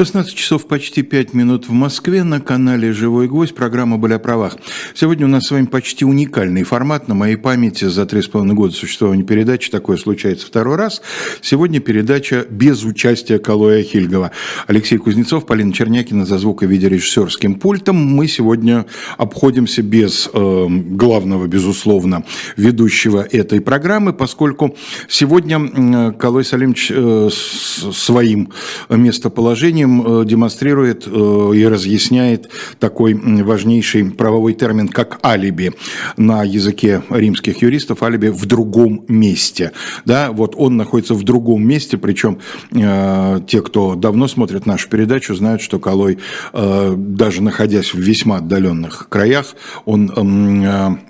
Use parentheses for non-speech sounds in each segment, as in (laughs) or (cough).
16 часов почти 5 минут в Москве на канале «Живой гвоздь» программа «Были о правах». Сегодня у нас с вами почти уникальный формат. На моей памяти за 3,5 года существования передачи такое случается второй раз. Сегодня передача без участия Калоя Хильгова. Алексей Кузнецов, Полина Чернякина за звук- и видеорежиссерским пультом. Мы сегодня обходимся без э, главного, безусловно, ведущего этой программы, поскольку сегодня Калой Салимович э, своим местоположением Э, демонстрирует э, и разъясняет такой важнейший правовой термин, как алиби. На языке римских юристов алиби в другом месте. Да, вот он находится в другом месте, причем э, те, кто давно смотрит нашу передачу, знают, что Калой, даже находясь в весьма отдаленных краях, он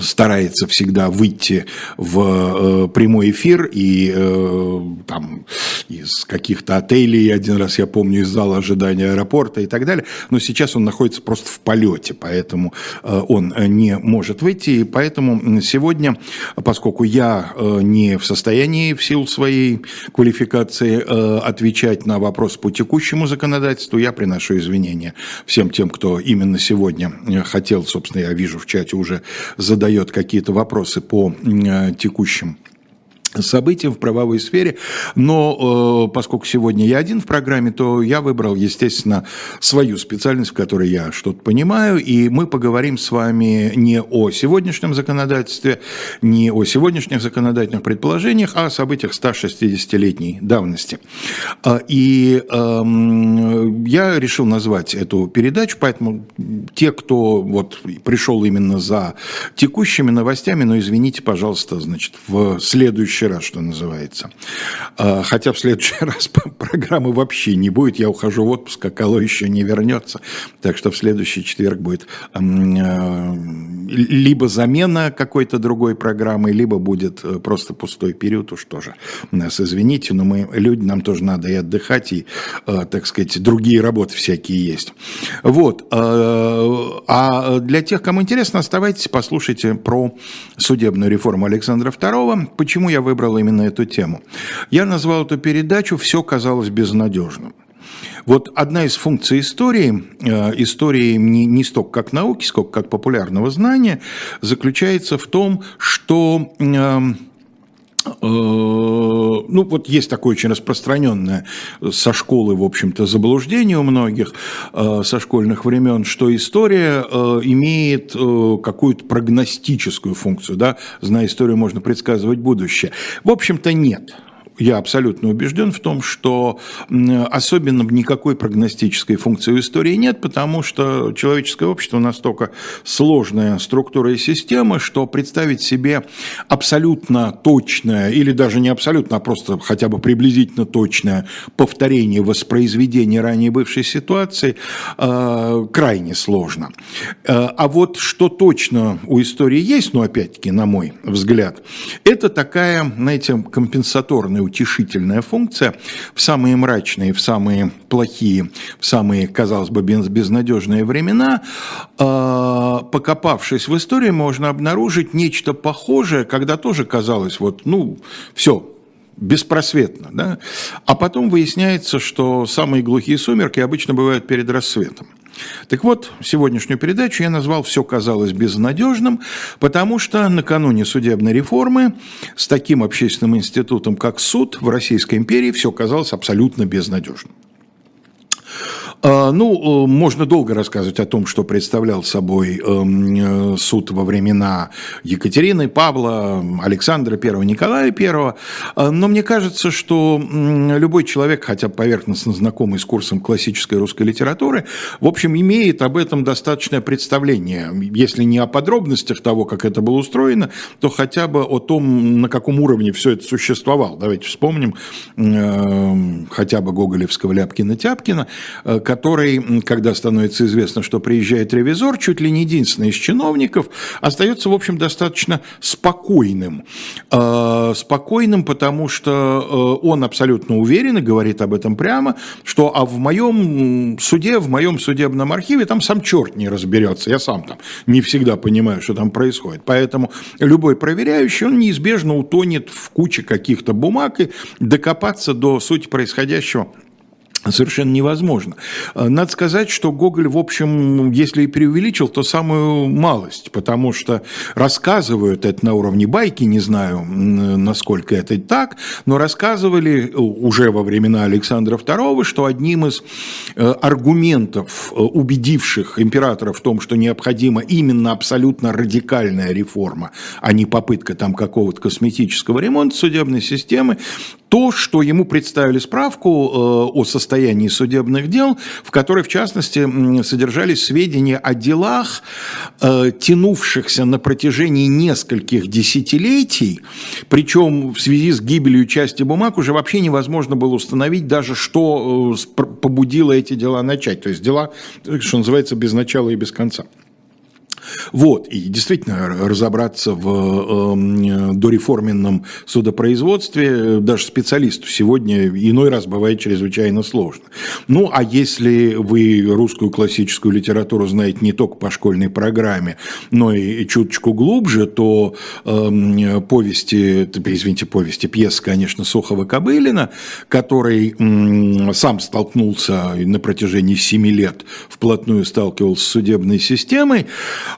старается всегда выйти в э, прямой эфир и э, там из каких-то отелей, один раз я помню, из зала ожидания аэропорта и так далее, но сейчас он находится просто в полете, поэтому э, он не может выйти, и поэтому сегодня, поскольку я не в состоянии в силу своей квалификации отвечать на вопрос по текущему законодательству, я приношу извинения всем тем, кто именно сегодня хотел, собственно, я вижу в чате уже задает какие-то вопросы по э, текущим событиям в правовой сфере, но э, поскольку сегодня я один в программе, то я выбрал, естественно, свою специальность, в которой я что-то понимаю, и мы поговорим с вами не о сегодняшнем законодательстве, не о сегодняшних законодательных предположениях, а о событиях 160-летней давности. А, и э, я решил назвать эту передачу, поэтому те, кто вот пришел именно за текущими новостями, но извините, пожалуйста, значит, в следующем следующий раз, что называется. А, хотя в следующий (laughs) раз программы вообще не будет. Я ухожу в отпуск, а Кало еще не вернется. Так что в следующий четверг будет а, либо замена какой-то другой программы, либо будет э, просто пустой период. Уж тоже нас извините, но мы люди, нам тоже надо и отдыхать, и, э, так сказать, другие работы всякие есть. Вот. Э, а для тех, кому интересно, оставайтесь, послушайте про судебную реформу Александра II. Почему я выбрал именно эту тему. Я назвал эту передачу «Все казалось безнадежным». Вот одна из функций истории, э, истории не, не столько как науки, сколько как популярного знания, заключается в том, что э, Э, ну, вот есть такое очень распространенное со школы, в общем-то, заблуждение у многих э, со школьных времен, что история э, имеет какую-то прогностическую функцию, да, зная историю, можно предсказывать будущее. В общем-то, нет я абсолютно убежден в том, что особенно никакой прогностической функции в истории нет, потому что человеческое общество настолько сложная структура и система, что представить себе абсолютно точное, или даже не абсолютно, а просто хотя бы приблизительно точное повторение воспроизведения ранее бывшей ситуации э, крайне сложно. Э, а вот что точно у истории есть, ну опять-таки, на мой взгляд, это такая, знаете, компенсаторная утешительная функция. В самые мрачные, в самые плохие, в самые, казалось бы, безнадежные времена, а, покопавшись в истории, можно обнаружить нечто похожее, когда тоже казалось, вот, ну, все, беспросветно, да? а потом выясняется, что самые глухие сумерки обычно бывают перед рассветом. Так вот, сегодняшнюю передачу я назвал «Все казалось безнадежным», потому что накануне судебной реформы с таким общественным институтом, как суд в Российской империи, все казалось абсолютно безнадежным. А, ну, э, можно долго рассказывать о том, что представлял собой эм, э, суд во времена Екатерины, Павла, Александра I, Николая I, а, но мне кажется, что любой человек, хотя поверхностно знакомый с курсом классической русской литературы, в общем, имеет об этом достаточное представление, если не о подробностях того, как это было устроено, то хотя бы о том, на каком уровне все это существовало. Давайте вспомним эм, хотя бы Гоголевского Ляпкина-Тяпкина, э, который, когда становится известно, что приезжает ревизор, чуть ли не единственный из чиновников, остается, в общем, достаточно спокойным. Э, спокойным, потому что э, он абсолютно уверен и говорит об этом прямо, что а в моем суде, в моем судебном архиве там сам черт не разберется. Я сам там не всегда понимаю, что там происходит. Поэтому любой проверяющий, он неизбежно утонет в куче каких-то бумаг и докопаться до сути происходящего совершенно невозможно. Э, надо сказать, что Гоголь, в общем, если и преувеличил, то самую малость, потому что рассказывают это на уровне байки, не знаю, насколько это так, но рассказывали э, уже во времена Александра II, что одним из э, аргументов, убедивших императора в том, что необходима именно абсолютно радикальная реформа, а не попытка там какого-то косметического ремонта судебной системы, то, что ему представили справку о состоянии состоянии судебных дел, в которой, в частности, содержались сведения о делах, э, тянувшихся на протяжении нескольких десятилетий, причем в связи с гибелью части бумаг уже вообще невозможно было установить даже, что э, побудило эти дела начать. То есть дела, что называется, без начала и без конца. Вот, и действительно разобраться в э, дореформенном судопроизводстве даже специалисту сегодня иной раз бывает чрезвычайно сложно. Ну, а если вы русскую классическую литературу знаете не только по школьной программе, но и чуточку глубже, то э, повести, извините, повести, пьесы, конечно, Сухова-Кобылина, который э, сам столкнулся на протяжении семи лет, вплотную сталкивался с судебной системой,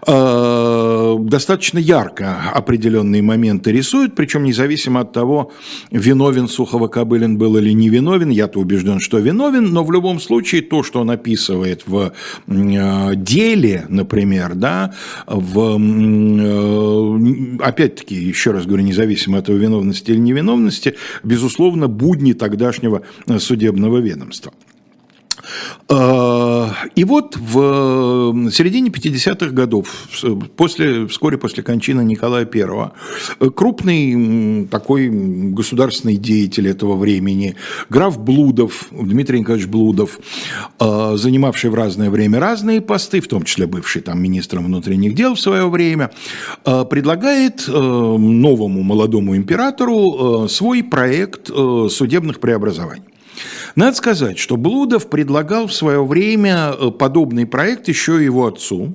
Э, достаточно ярко определенные моменты рисует, причем независимо от того, виновен Сухова-Кобылин был или не виновен, я-то убежден, что виновен, но в любом случае то, что он описывает в э, деле, например, да, в, э, опять-таки, еще раз говорю, независимо от его виновности или невиновности, безусловно, будни тогдашнего судебного ведомства. А, и вот в середине 50-х годов, после, вскоре после кончины Николая I, крупный такой государственный деятель этого времени, граф Блудов, Дмитрий Николаевич Блудов, а, занимавший в разное время разные посты, в том числе бывший там министром внутренних дел в свое время, предлагает новому молодому императору свой проект судебных преобразований. Надо сказать, что Блудов предлагал в свое время э, подобный проект еще его отцу,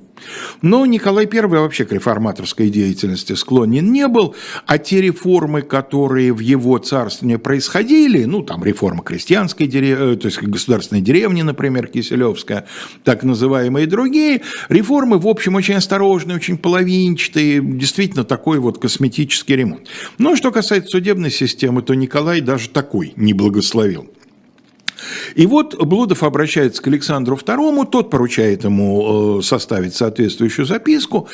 но Николай I вообще к реформаторской деятельности склонен не был, а те реформы, которые в его царстве происходили, ну, там реформа крестьянской э, то есть государственной деревни, например, Киселевская, так называемые другие, реформы, в общем, очень осторожные, очень половинчатые, действительно такой вот косметический ремонт. Но что касается судебной системы, то Николай даже такой не благословил. И вот Блудов обращается к Александру II, тот поручает ему э, составить соответствующую записку,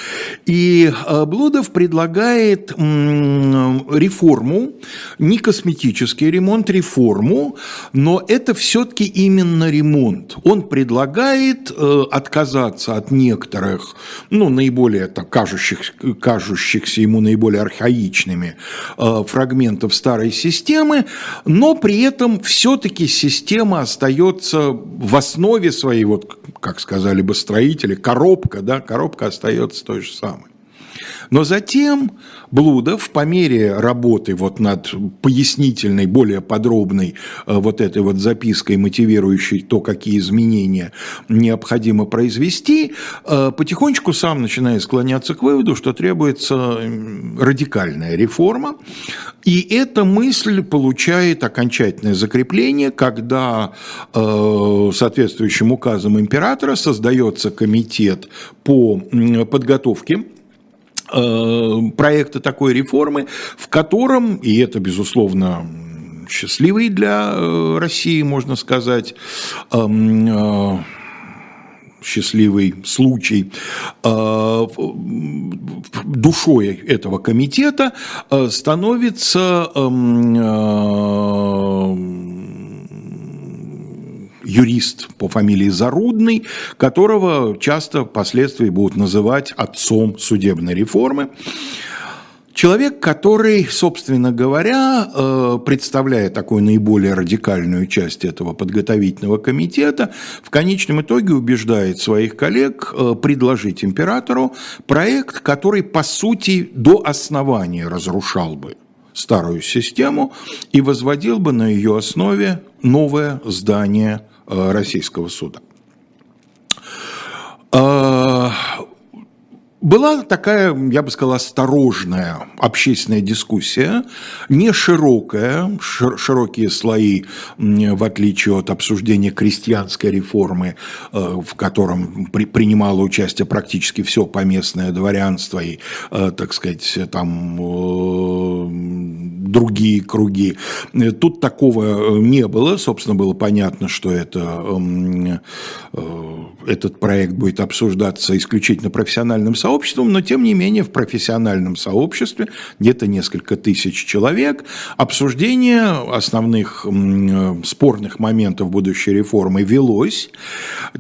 и э, Блудов предлагает реформу, не косметический ремонт, реформу, но это все-таки именно ремонт. Он предлагает э, отказаться от некоторых, ну, наиболее так, кажущих, кажущихся ему наиболее архаичными фрагментов старой системы, но при этом все-таки система система остается в основе своей, вот как сказали бы строители, коробка, да, коробка остается той же самой. Но затем Блудов по мере работы вот над пояснительной, более подробной э, вот этой вот запиской, мотивирующей то, какие изменения необходимо произвести, э, потихонечку сам начинает склоняться к выводу, что требуется радикальная реформа. И эта мысль получает окончательное закрепление, когда э, соответствующим указом императора создается комитет по подготовке проекта такой реформы, в котором, и это, безусловно, счастливый для э, России, можно сказать, эм, э, счастливый случай, душой этого комитета становится эм, юрист по фамилии Зарудный, которого часто впоследствии будут называть отцом судебной реформы. Человек, который, собственно говоря, э, представляя такую наиболее радикальную часть этого подготовительного комитета, в конечном итоге убеждает своих коллег э, предложить императору проект, который, по сути, до основания разрушал бы старую систему и возводил бы на ее основе новое здание российского суда. А, Была такая, я бы сказал, осторожная общественная дискуссия, не широкая, широкие слои, в отличие от обсуждения крестьянской реформы, э, в котором при, принимало участие практически все поместное дворянство и, э, так сказать, там э, другие круги. Тут такого не было, собственно, было понятно, что это, эм, этот проект будет обсуждаться исключительно профессиональным сообществом, но тем не менее в профессиональном сообществе, где-то несколько тысяч человек, обсуждение основных спорных моментов будущей реформы велось,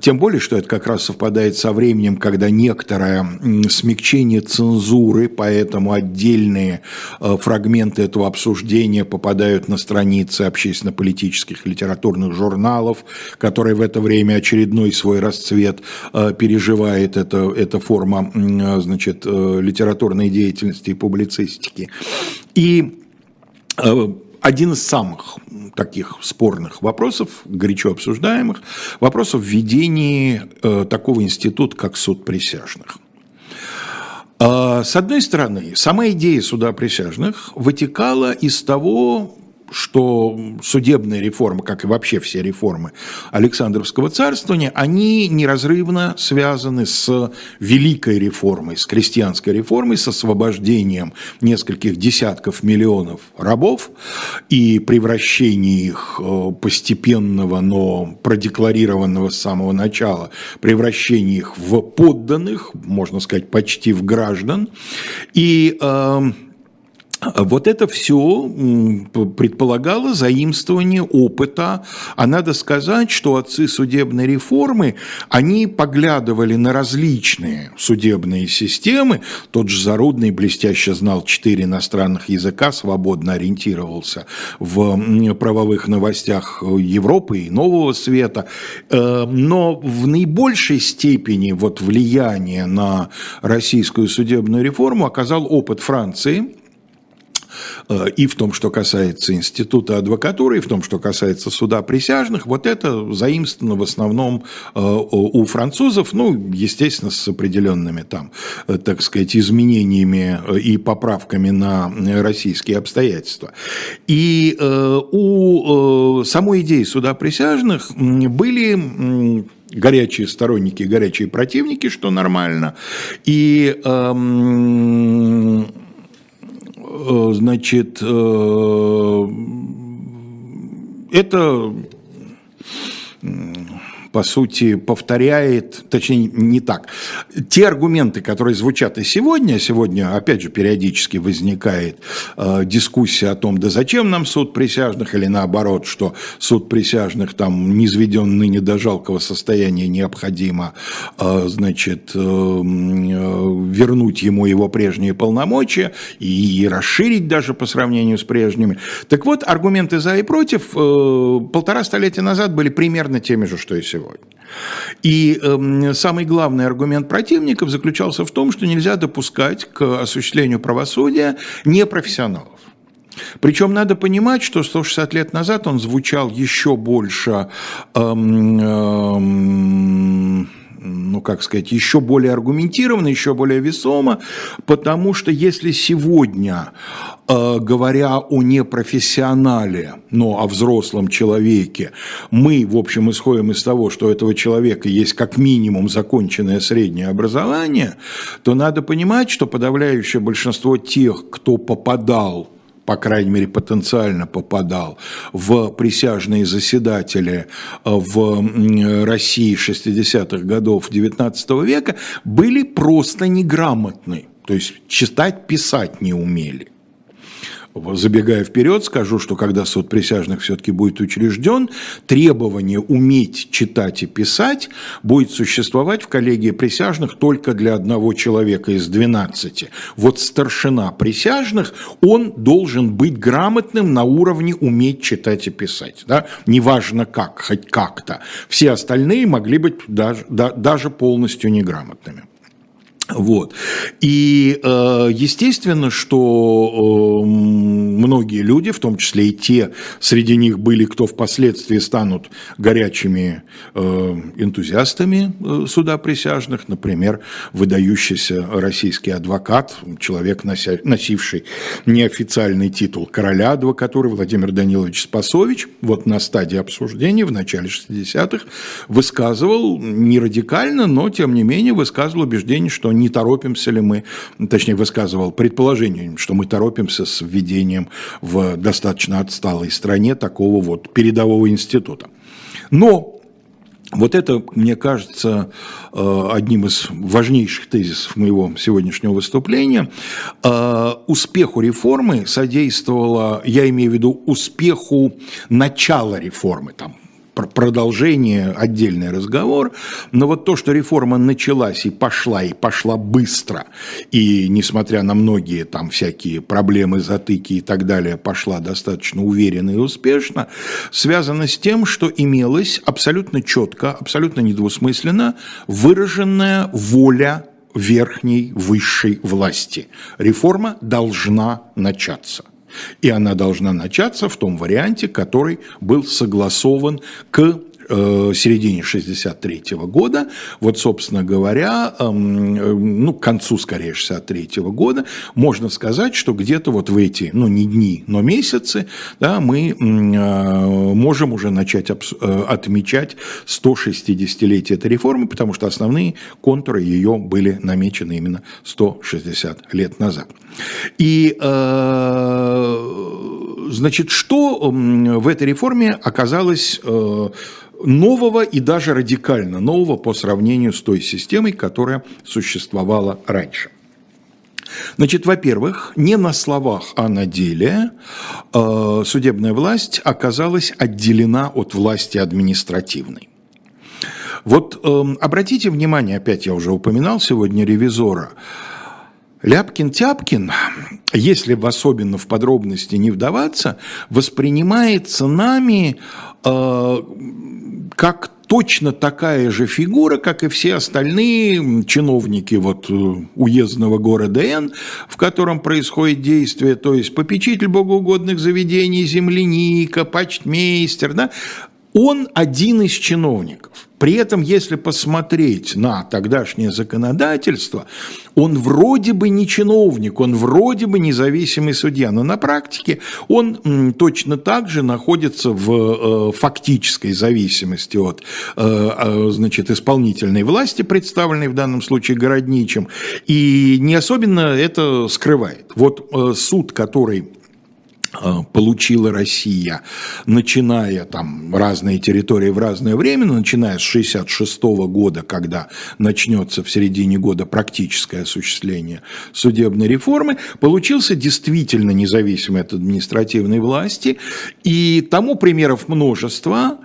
тем более, что это как раз совпадает со временем, когда некоторое смягчение цензуры, поэтому отдельные э, фрагменты этого обсуждения попадают на страницы общественно-политических литературных журналов, которые в это время очередной свой расцвет э, переживает эта, эта форма Э, значит, э, литературной деятельности и публицистики. И один из самых таких спорных вопросов, горячо обсуждаемых, вопросов введения такого института, как суд присяжных. С одной стороны, сама идея суда присяжных вытекала из того, что судебная реформа, как и вообще все реформы Александровского царствования, они неразрывно связаны с великой реформой, с крестьянской реформой, с освобождением нескольких десятков миллионов рабов и превращением их э, постепенного, но продекларированного с самого начала, превращения их в подданных, можно сказать, почти в граждан. И э, вот это все предполагало заимствование опыта, а надо сказать, что отцы судебной реформы, они поглядывали на различные судебные системы, тот же Зарудный блестяще знал четыре иностранных языка, свободно ориентировался в правовых новостях Европы и Нового Света, э, но в наибольшей степени вот влияние на российскую судебную реформу оказал опыт Франции, и в том, что касается института адвокатуры, и в том, что касается суда присяжных, вот это заимствовано в основном э, у французов, ну, естественно, с определенными там, э, так сказать, изменениями и поправками на российские обстоятельства. И у самой идеи суда присяжных были горячие сторонники, горячие противники, что нормально. И эм, Э, значит, э, это по сути, повторяет, точнее, не так. Те аргументы, которые звучат и сегодня, сегодня, опять же, периодически возникает э, дискуссия о том, да зачем нам суд присяжных, или наоборот, что суд присяжных там не изведен ныне до жалкого состояния, необходимо, э, значит, э, вернуть ему его прежние полномочия и, и расширить даже по сравнению с прежними. Так вот, аргументы за и против э, полтора столетия назад были примерно теми же, что и сегодня сегодня. И э, самый главный аргумент противников заключался в том, что нельзя допускать к осуществлению правосудия непрофессионалов. Причем надо понимать, что 160 лет назад он звучал еще больше эм, эм, ну, как сказать, еще более аргументированно, еще более весомо, потому что если сегодня, говоря о непрофессионале, но о взрослом человеке, мы, в общем, исходим из того, что у этого человека есть как минимум законченное среднее образование, то надо понимать, что подавляющее большинство тех, кто попадал по крайней мере, потенциально попадал в присяжные заседатели э, в России 60-х годов XIX века, были просто неграмотны. То есть читать, писать не умели. Забегая вперед, скажу, что когда суд присяжных все-таки будет учрежден, требование уметь читать и писать будет существовать в коллегии присяжных только для одного человека из 12. Вот старшина присяжных, он должен быть грамотным на уровне уметь читать и писать. Да? Неважно как, хоть как-то. Все остальные могли быть даже, да, даже полностью неграмотными. Вот. И э, естественно, что э, многие люди, в том числе и те, среди них были, кто впоследствии станут горячими э, энтузиастами суда присяжных, например, выдающийся российский адвокат, человек, носивший неофициальный титул короля адвокатуры Владимир Данилович Спасович, вот на стадии обсуждения в начале 60-х высказывал не радикально, но тем не менее высказывал убеждение, что не торопимся ли мы, точнее высказывал предположение, что мы торопимся с введением в достаточно отсталой стране такого вот передового института. Но вот это, мне кажется, э, одним из важнейших тезисов моего сегодняшнего выступления. Э, успеху реформы содействовало, я имею в виду успеху начала реформы, там, продолжение, отдельный разговор, но вот то, что реформа началась и пошла, и пошла быстро, и несмотря на многие там всякие проблемы, затыки и так далее, пошла достаточно уверенно и успешно, связано с тем, что имелась абсолютно четко, абсолютно недвусмысленно выраженная воля верхней, высшей власти. Реформа должна начаться. И она должна начаться в том варианте, который был согласован к середине 63 -го года, вот, собственно говоря, эм, э, ну, к концу, скорее, 63 -го года, можно сказать, что где-то вот в эти, ну, не дни, но месяцы, да, мы э, можем уже начать отмечать 160-летие этой реформы, потому что основные контуры ее были намечены именно 160 лет назад. И, значит, что в этой реформе оказалось нового и даже радикально нового по сравнению с той системой, которая существовала раньше. Значит, во-первых, не на словах, а на деле э, судебная власть оказалась отделена от власти административной. Вот э, обратите внимание, опять я уже упоминал сегодня ревизора, Ляпкин-Тяпкин, если в особенно в подробности не вдаваться, воспринимается нами как точно такая же фигура, как и все остальные чиновники вот э, уездного города Н, в котором происходит действие, то есть попечитель богоугодных заведений, земляника, почтмейстер, да, он один из чиновников. При этом, если посмотреть на тогдашнее законодательство, он вроде бы не чиновник, он вроде бы независимый судья, но на практике он точно так же находится в э, фактической зависимости от э, э, значит, исполнительной власти, представленной в данном случае городничим, и не особенно это скрывает. Вот суд, который получила Россия, начиная там разные территории в разное время, начиная с 66 года, когда начнется в середине года практическое осуществление судебной реформы, получился действительно независимый от административной власти, и тому примеров множество.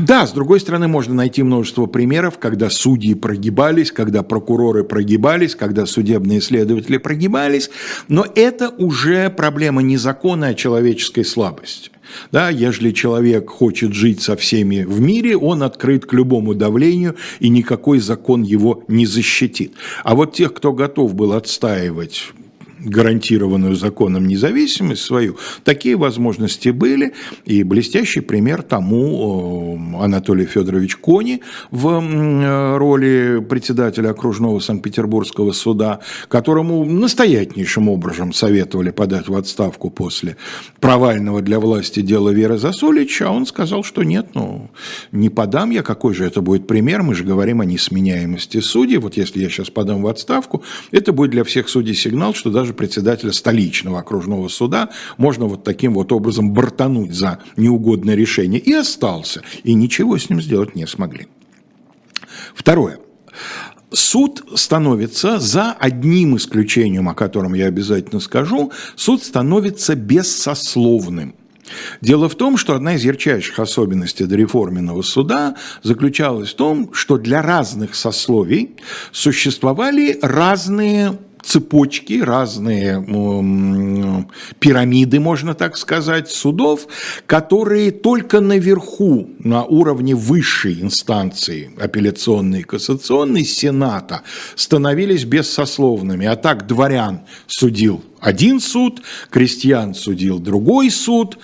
Да, с другой стороны, можно найти множество примеров, когда судьи прогибались, когда прокуроры прогибались, когда судебные следователи прогибались, но это уже проблема не закона, а человеческой слабости. Да, ежели человек хочет жить со всеми в мире, он открыт к любому давлению, и никакой закон его не защитит. А вот тех, кто готов был отстаивать гарантированную законом независимость свою, такие возможности были. И блестящий пример тому Анатолий Федорович Кони в э, роли председателя окружного Санкт-Петербургского суда, которому настоятельнейшим образом советовали подать в отставку после провального для власти дела Веры Засулича, а он сказал, что нет, ну, не подам я, какой же это будет пример, мы же говорим о несменяемости судей, вот если я сейчас подам в отставку, это будет для всех судей сигнал, что даже председателя столичного окружного суда можно вот таким вот образом бортануть за неугодное решение. И остался. И ничего с ним сделать не смогли. Второе. Суд становится, за одним исключением, о котором я обязательно скажу, суд становится бессословным. Дело в том, что одна из ярчайших особенностей дореформенного суда заключалась в том, что для разных сословий существовали разные цепочки, разные пирамиды, можно так сказать, судов, которые только наверху, на уровне высшей инстанции, апелляционной и кассационной, Сената, становились бессословными. А так дворян судил один суд, крестьян судил другой суд,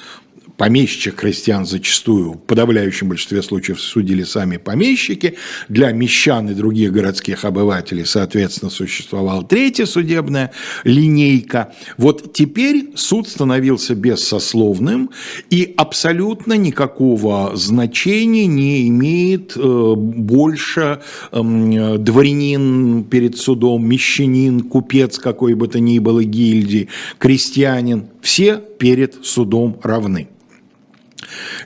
помещичьих крестьян зачастую, в подавляющем большинстве случаев судили сами помещики, для мещан и других городских обывателей, соответственно, существовала третья судебная линейка. Вот теперь суд становился бессословным и абсолютно никакого значения не имеет э, больше эм, дворянин перед судом, мещанин, купец какой бы то ни было гильдии, крестьянин. Все перед судом равны.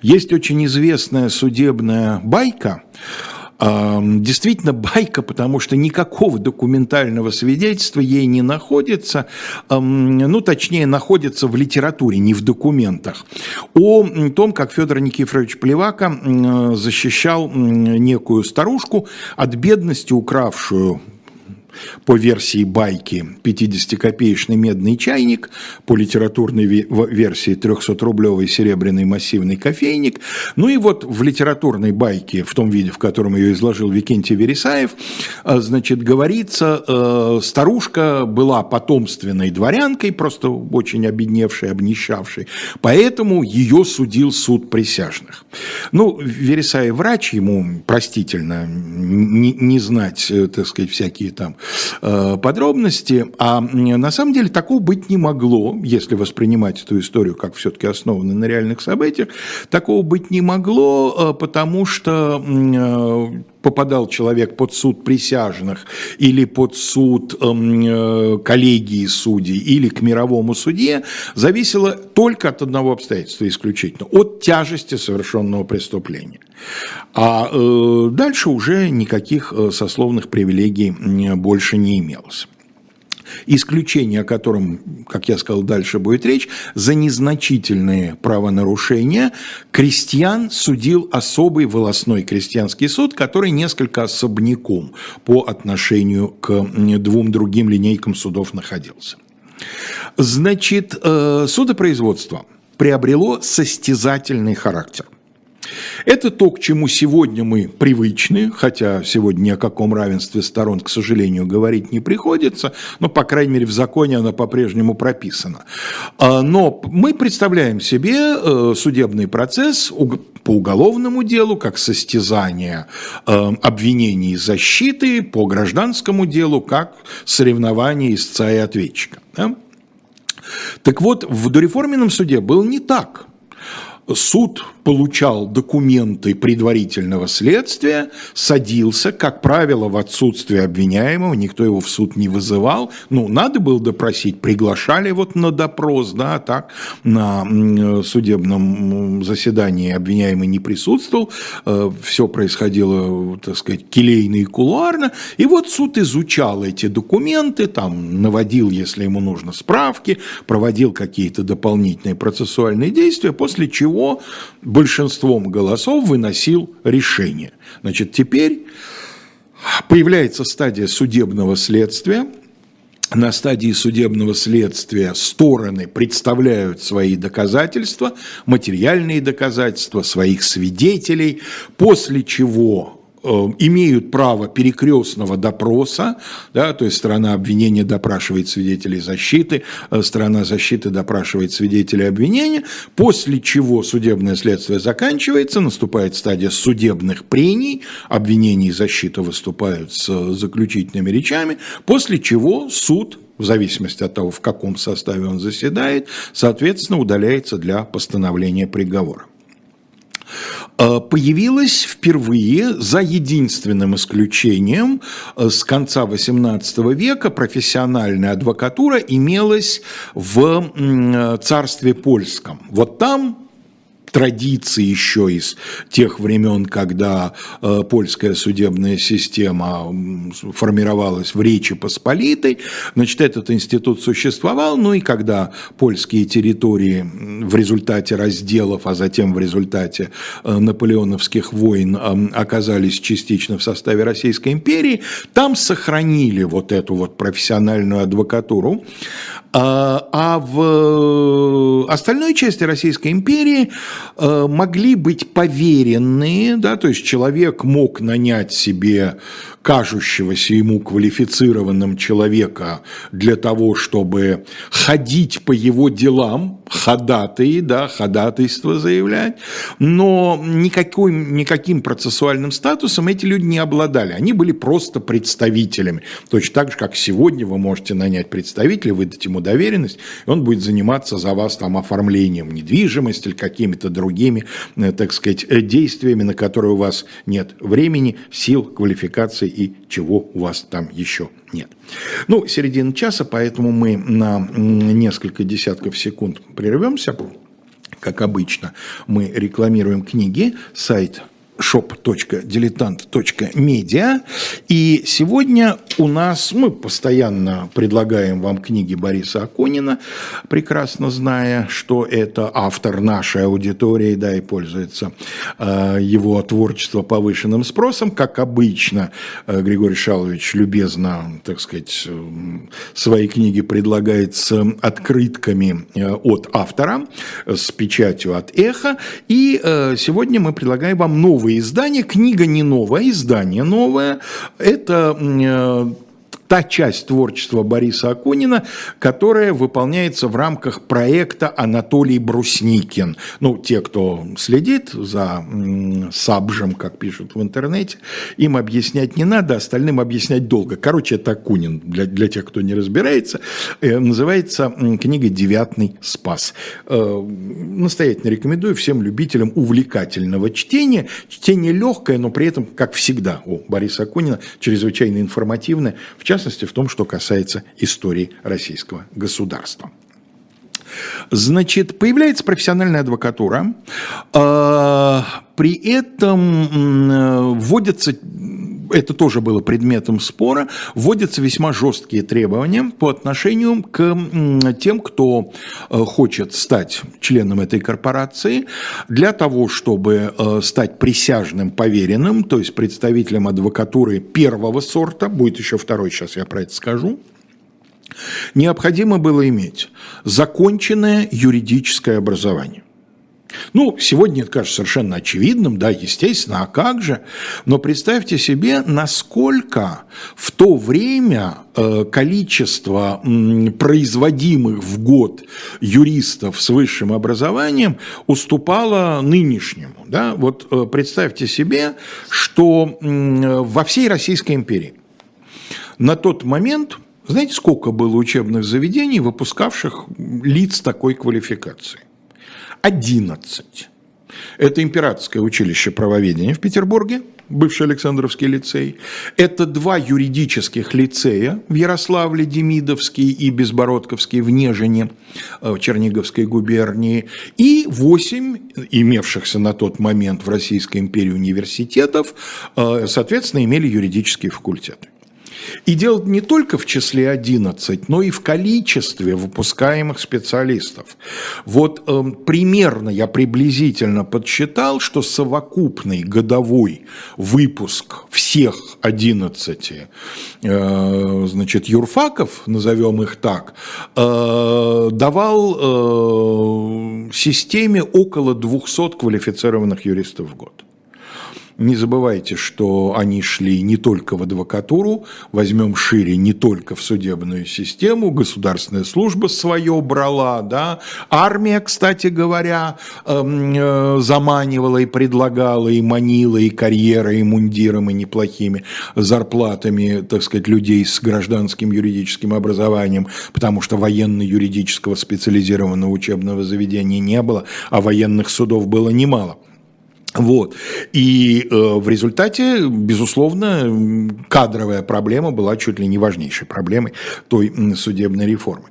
Есть очень известная судебная байка, Действительно байка, потому что никакого документального свидетельства ей не находится, ну, точнее, находится в литературе, не в документах, о том, как Федор Никифорович Плевака защищал некую старушку от бедности, укравшую по версии байки 50-копеечный медный чайник, по литературной версии 300-рублевый серебряный массивный кофейник. Ну и вот в литературной байке, в том виде, в котором ее изложил Викентий Вересаев, э, значит, говорится, э, старушка была потомственной дворянкой, просто очень обедневшей, обнищавшей, поэтому ее судил суд присяжных. Ну, Вересаев врач, ему простительно не, не знать, э, так сказать, всякие там подробности, а на самом деле такого быть не могло, если воспринимать эту историю как все-таки основанную на реальных событиях, такого быть не могло, э, потому что э, попадал человек под суд присяжных или под суд эм, коллегии судей или к мировому судье, зависело только от одного обстоятельства исключительно, от тяжести совершенного преступления. А э, дальше уже никаких э, сословных привилегий больше не имелось. Исключение, о котором, как я сказал, дальше будет речь, за незначительные правонарушения крестьян судил особый волосной крестьянский суд, который несколько особняком по отношению к двум другим линейкам судов находился. Значит, э, судопроизводство приобрело состязательный характер. Это то, к чему сегодня мы привычны, хотя сегодня ни о каком равенстве сторон, к сожалению, говорить не приходится, но, по крайней мере, в законе оно по-прежнему прописано. А, но мы представляем себе э, судебный процесс по уголовному делу, как состязание э, обвинений и защиты, по гражданскому делу, как соревнование истца и ответчика. Так вот, в дореформенном суде было не так. Суд получал документы предварительного следствия, садился, как правило, в отсутствие обвиняемого, никто его в суд не вызывал. Ну, надо было допросить, приглашали вот на допрос, да, так, на судебном заседании обвиняемый не присутствовал, э, все происходило, так сказать, келейно и кулуарно, и вот суд изучал эти документы, там, наводил, если ему нужно, справки, проводил какие-то дополнительные процессуальные действия, после чего большинством голосов выносил решение. Значит, теперь появляется стадия судебного следствия, на стадии судебного следствия стороны представляют свои доказательства, материальные доказательства своих свидетелей, после чего имеют право перекрестного допроса, да, то есть сторона обвинения допрашивает свидетелей защиты, э, сторона защиты допрашивает свидетелей обвинения, после чего судебное следствие заканчивается, наступает стадия судебных прений, обвинение и защита выступают с заключительными речами, после чего суд в зависимости от того, в каком составе он заседает, соответственно, удаляется для постановления приговора. Э, появилась впервые, за единственным исключением, э, с конца XVIII века профессиональная адвокатура имелась в царстве польском. Вот там традиции еще из тех времен, когда э, польская судебная система формировалась в Речи Посполитой. Значит, этот институт существовал, ну и когда польские территории в результате разделов, а затем в результате э, наполеоновских войн э, оказались частично в составе Российской империи, там сохранили вот эту вот профессиональную адвокатуру. А, а в остальной части Российской империи э, могли быть поверенные, да, то есть человек мог нанять себе кажущегося ему квалифицированным человека для того, чтобы ходить по его делам, ходатай, да, ходатайство заявлять, но никакой, никаким процессуальным статусом эти люди не обладали, они были просто представителями. Точно так же, как сегодня вы можете нанять представителя, выдать ему доверенность, и он будет заниматься за вас там оформлением недвижимости или какими-то другими, э, так сказать, э, действиями, на которые у вас нет времени, сил, квалификации и чего у вас там еще нет. Ну, середина часа, поэтому мы на несколько десятков секунд прервемся. Как обычно, мы рекламируем книги, сайт shop.diletant.media. И сегодня у нас, мы постоянно предлагаем вам книги Бориса Акунина, прекрасно зная, что это автор нашей аудитории, да, и пользуется э, его творчество повышенным спросом. Как обычно, э, Григорий Шалович любезно, так сказать, э, свои книги предлагает с открытками э, от автора, с печатью от эхо. И э, сегодня мы предлагаем вам новый новое издание. Книга не новая, издание новое. Это э, та часть творчества Бориса Акунина, которая выполняется в рамках проекта Анатолий Брусникин. Ну, те, кто следит за Сабжем, как пишут в интернете, им объяснять не надо, остальным объяснять долго. Короче, это Акунин, для, для тех, кто не разбирается. Э, называется книга «Девятный спас». Э, настоятельно рекомендую всем любителям увлекательного чтения. Чтение легкое, но при этом, как всегда, у Бориса Акунина, чрезвычайно информативное. В частности, частности в том, что касается истории российского государства. Значит, появляется профессиональная адвокатура, а, при этом вводятся это тоже было предметом спора, вводятся весьма жесткие требования по отношению к тем, кто э, хочет стать членом этой корпорации, для того, чтобы э, стать присяжным поверенным, то есть представителем адвокатуры первого сорта, будет еще второй, сейчас я про это скажу, необходимо было иметь законченное юридическое образование. Ну, сегодня это кажется совершенно очевидным, да, естественно, а как же? Но представьте себе, насколько в то время э, количество производимых в год юристов с высшим образованием уступало нынешнему. Да? Вот э, представьте себе, что во всей Российской империи на тот момент знаете, сколько было учебных заведений, выпускавших лиц такой квалификации? 11. Это Императорское училище правоведения в Петербурге, бывший Александровский лицей. Это два юридических лицея в Ярославле, Демидовский и Безбородковский в Нежине, э, в Черниговской губернии. И восемь имевшихся на тот момент в Российской империи университетов, э, соответственно, имели юридические факультеты. И дело не только в числе 11, но и в количестве выпускаемых специалистов. Вот э, примерно я приблизительно подсчитал, что совокупный годовой выпуск всех 11 э, значит, юрфаков, назовем их так, э, давал э, системе около 200 квалифицированных юристов в год. Не забывайте, что они шли не только в адвокатуру, возьмем шире, не только в судебную систему, государственная служба свое брала, да, армия, кстати говоря, эм, э, заманивала и предлагала, и манила, и карьерой, и мундиром, и неплохими зарплатами, так сказать, людей с гражданским юридическим образованием, потому что военно-юридического специализированного учебного заведения не было, а военных судов было немало. Вот. И э, в результате, безусловно, кадровая проблема была чуть ли не важнейшей проблемой той судебной реформы.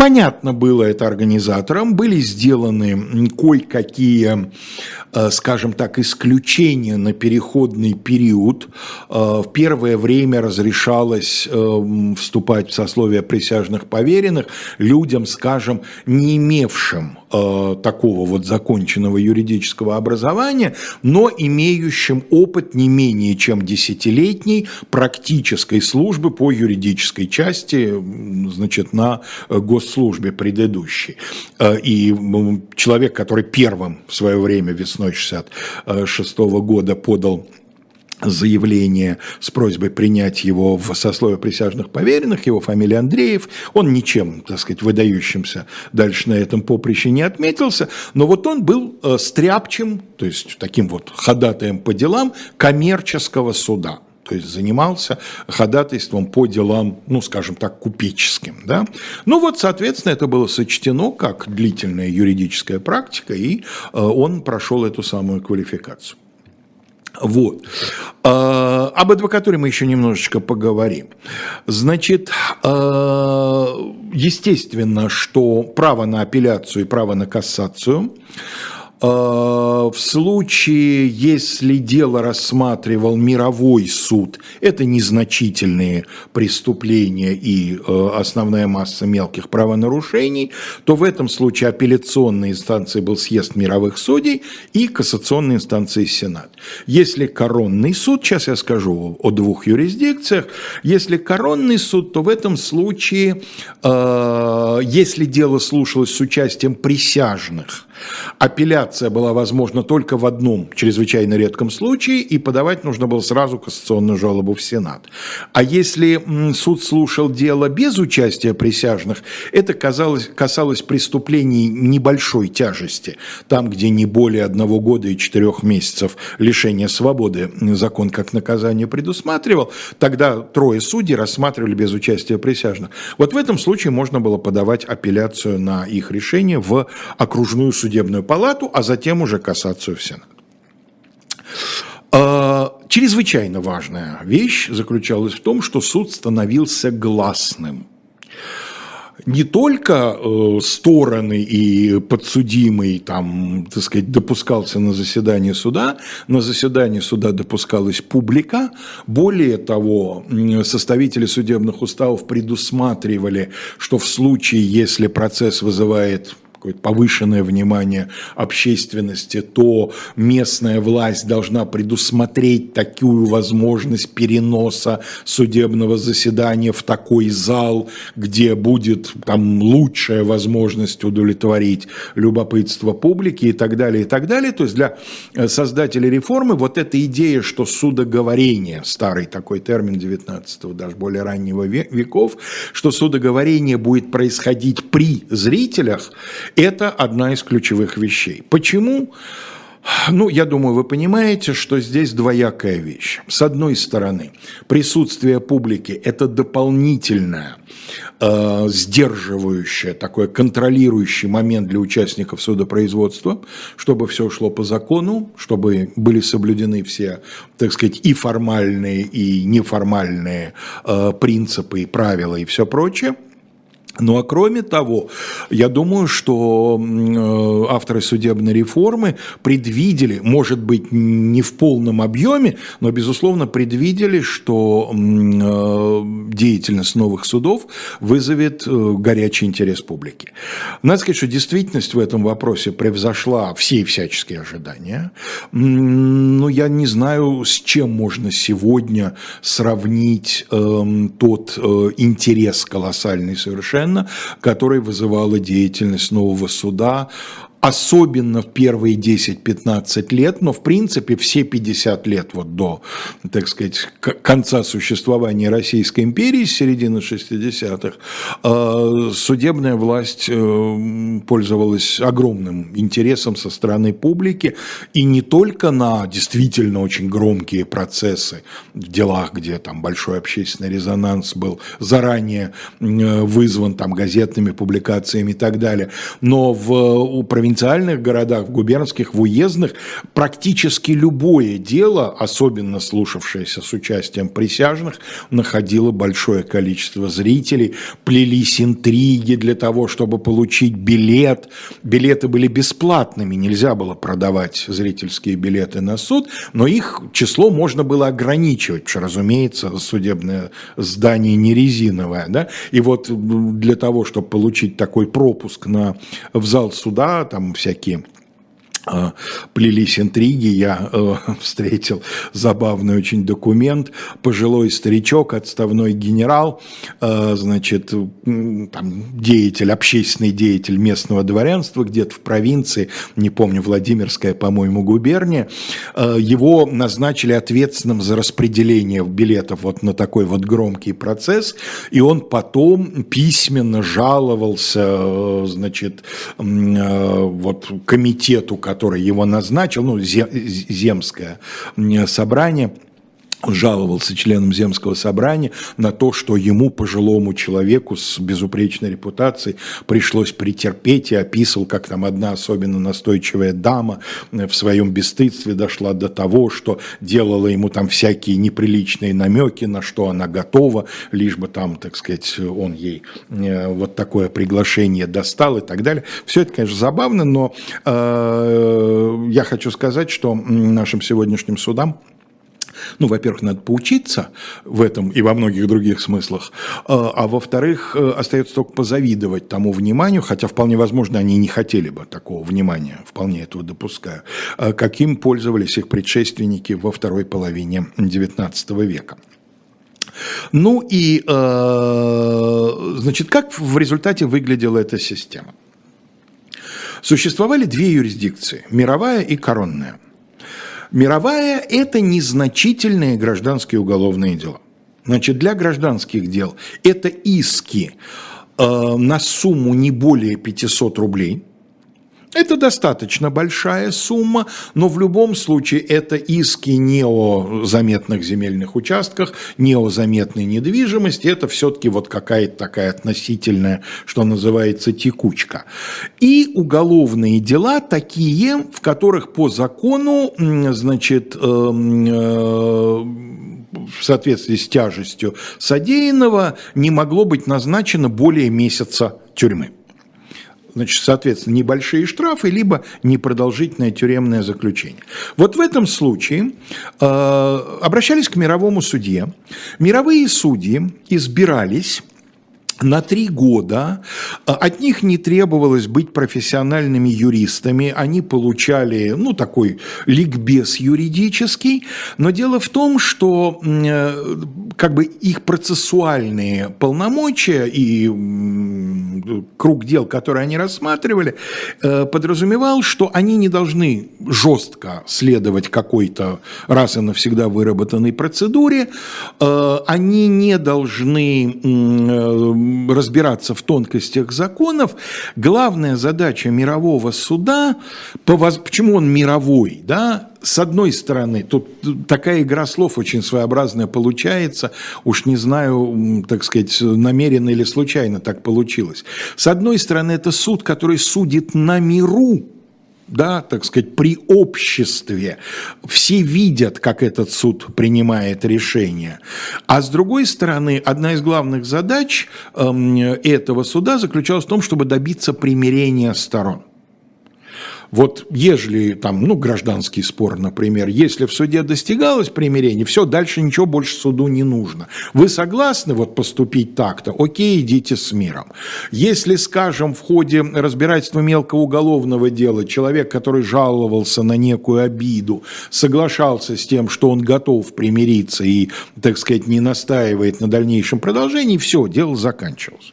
Понятно было это организаторам, были сделаны кое-какие, э, скажем так, исключения на переходный период. Э, в первое время разрешалось э, вступать в сословие присяжных поверенных людям, скажем, не имевшим такого вот законченного юридического образования, но имеющим опыт не менее чем десятилетней практической службы по юридической части, значит, на госслужбе предыдущей. Э, и человек, который первым в свое время весной 66 года подал заявление с просьбой принять его в сословие присяжных поверенных, его фамилия Андреев, он ничем, так сказать, выдающимся дальше на этом поприще не отметился, но вот он был э, стряпчем, то есть таким вот ходатаем по делам коммерческого суда то есть занимался ходатайством по делам, ну, скажем так, купеческим. Да? Ну вот, соответственно, это было сочтено как длительная юридическая практика, и э, он прошел эту самую квалификацию. Вот. Э, об адвокатуре мы еще немножечко поговорим. Значит, э, естественно, что право на апелляцию и право на кассацию а, в случае, если дело рассматривал мировой суд, это незначительные преступления и э, основная масса мелких правонарушений, то в этом случае апелляционной инстанцией был съезд мировых судей и кассационной инстанцией Сенат. Если коронный суд, сейчас я скажу о двух юрисдикциях, если коронный суд, то в этом случае, э, если дело слушалось с участием присяжных, Апелляция была возможна только в одном чрезвычайно редком случае, и подавать нужно было сразу кассационную жалобу в Сенат. А если суд слушал дело без участия присяжных, это казалось, касалось преступлений небольшой тяжести, там, где не более одного года и четырех месяцев лишения свободы закон как наказание предусматривал, тогда трое судей рассматривали без участия присяжных. Вот в этом случае можно было подавать апелляцию на их решение в окружную судебную палату, а затем уже кассацию в Сенат. Чрезвычайно важная вещь заключалась в том, что суд становился гласным не только э, стороны и подсудимый там, так сказать, допускался на заседание суда, на заседание суда допускалась публика. Более того, составители судебных уставов предусматривали, что в случае, если процесс вызывает какое-то повышенное внимание общественности, то местная власть должна предусмотреть такую возможность переноса судебного заседания в такой зал, где будет там лучшая возможность удовлетворить любопытство публики и так далее, и так далее. То есть для э, создателей реформы вот эта идея, что судоговорение, старый такой термин 19 даже более раннего веков, что судоговорение будет происходить при зрителях, это одна из ключевых вещей. Почему? Ну, я думаю, вы понимаете, что здесь двоякая вещь. С одной стороны, присутствие публики – это дополнительное, э, сдерживающее, такой контролирующий момент для участников судопроизводства, чтобы все шло по закону, чтобы были соблюдены все, так сказать, и формальные, и неформальные э, принципы, и правила, и все прочее – ну а кроме того, я думаю, что э, авторы судебной реформы предвидели, может быть, не в полном объеме, но, безусловно, предвидели, что э, деятельность новых судов вызовет э, горячий интерес публики. Надо сказать, что действительность в этом вопросе превзошла все всяческие ожидания. Но я не знаю, с чем можно сегодня сравнить эм, тот интерес колоссальный совершенно, совершенно, которая вызывала деятельность нового суда, особенно в первые 10-15 лет, но в принципе все 50 лет вот до, так сказать, конца существования Российской империи с середины 60-х, э, судебная власть э, пользовалась огромным интересом со стороны публики, и не только на действительно очень громкие процессы в делах, где там большой общественный резонанс был заранее э, вызван там газетными публикациями и так далее, но в провинциальных провинциальных городах, в губернских, в уездных практически любое дело, особенно слушавшееся с участием присяжных, находило большое количество зрителей, плелись интриги для того, чтобы получить билет. Билеты были бесплатными, нельзя было продавать зрительские билеты на суд, но их число можно было ограничивать, что, разумеется, судебное здание не резиновое. Да? И вот для того, чтобы получить такой пропуск на, в зал суда, там всякие а, плелись интриги, я э, (laughs) встретил забавный очень документ, пожилой старичок, отставной генерал, э, значит, там, деятель, общественный деятель местного дворянства, где-то в провинции, не помню, Владимирская, по-моему, губерния, э, его назначили ответственным за распределение билетов вот на такой вот громкий процесс, и он потом письменно жаловался, э, значит, э, вот комитету, который его назначил, ну, земское собрание, жаловался членам Земского собрания на то, что ему, пожилому человеку с безупречной репутацией, пришлось претерпеть и описывал, как там одна особенно настойчивая дама в своем бесстыдстве дошла до того, что делала ему там всякие неприличные намеки, на что она готова, лишь бы там, так сказать, он ей э, вот такое приглашение достал и так далее. Все это, конечно, забавно, но э, я хочу сказать, что нашим сегодняшним судам ну, во-первых, надо поучиться в этом и во многих других смыслах, а, а во-вторых, э, остается только позавидовать тому вниманию, хотя вполне возможно, они не хотели бы такого внимания, вполне этого допускаю, а каким пользовались их предшественники во второй половине XIX века. Ну и, э, значит, как в результате выглядела эта система? Существовали две юрисдикции – мировая и коронная – Мировая – это незначительные гражданские уголовные дела. Значит, для гражданских дел это иски э, на сумму не более 500 рублей – это достаточно большая сумма, но в любом случае это иски не о заметных земельных участках, не о заметной недвижимости, это все-таки вот какая-то такая относительная, что называется, текучка. И уголовные дела такие, в которых по закону, значит, эм, э, в соответствии с тяжестью содеянного не могло быть назначено более месяца тюрьмы значит, соответственно, небольшие штрафы, либо непродолжительное тюремное заключение. Вот в этом случае э, обращались к мировому судье. Мировые судьи избирались на три года. А, от них не требовалось быть профессиональными юристами, они получали, ну, такой ликбез юридический, но дело в том, что э, как бы их процессуальные полномочия и круг дел, которые они рассматривали, э, подразумевал, что они не должны жестко следовать какой-то раз и навсегда выработанной процедуре, э, они не должны разбираться в тонкостях законов. Главная задача мирового суда, почему он мировой, да, с одной стороны, тут такая игра слов очень своеобразная получается, уж не знаю, так сказать, намеренно или случайно так получилось. С одной стороны, это суд, который судит на миру, да, так сказать, при обществе. Все видят, как этот суд принимает решение. А с другой стороны, одна из главных задач эм, этого суда заключалась в том, чтобы добиться примирения сторон. Вот ежели там, ну, гражданский спор, например, если в суде достигалось примирение, все, дальше ничего больше суду не нужно. Вы согласны вот поступить так-то? Окей, идите с миром. Если, скажем, в ходе разбирательства мелкого уголовного дела человек, который жаловался на некую обиду, соглашался с тем, что он готов примириться и, так сказать, не настаивает на дальнейшем продолжении, все, дело заканчивалось.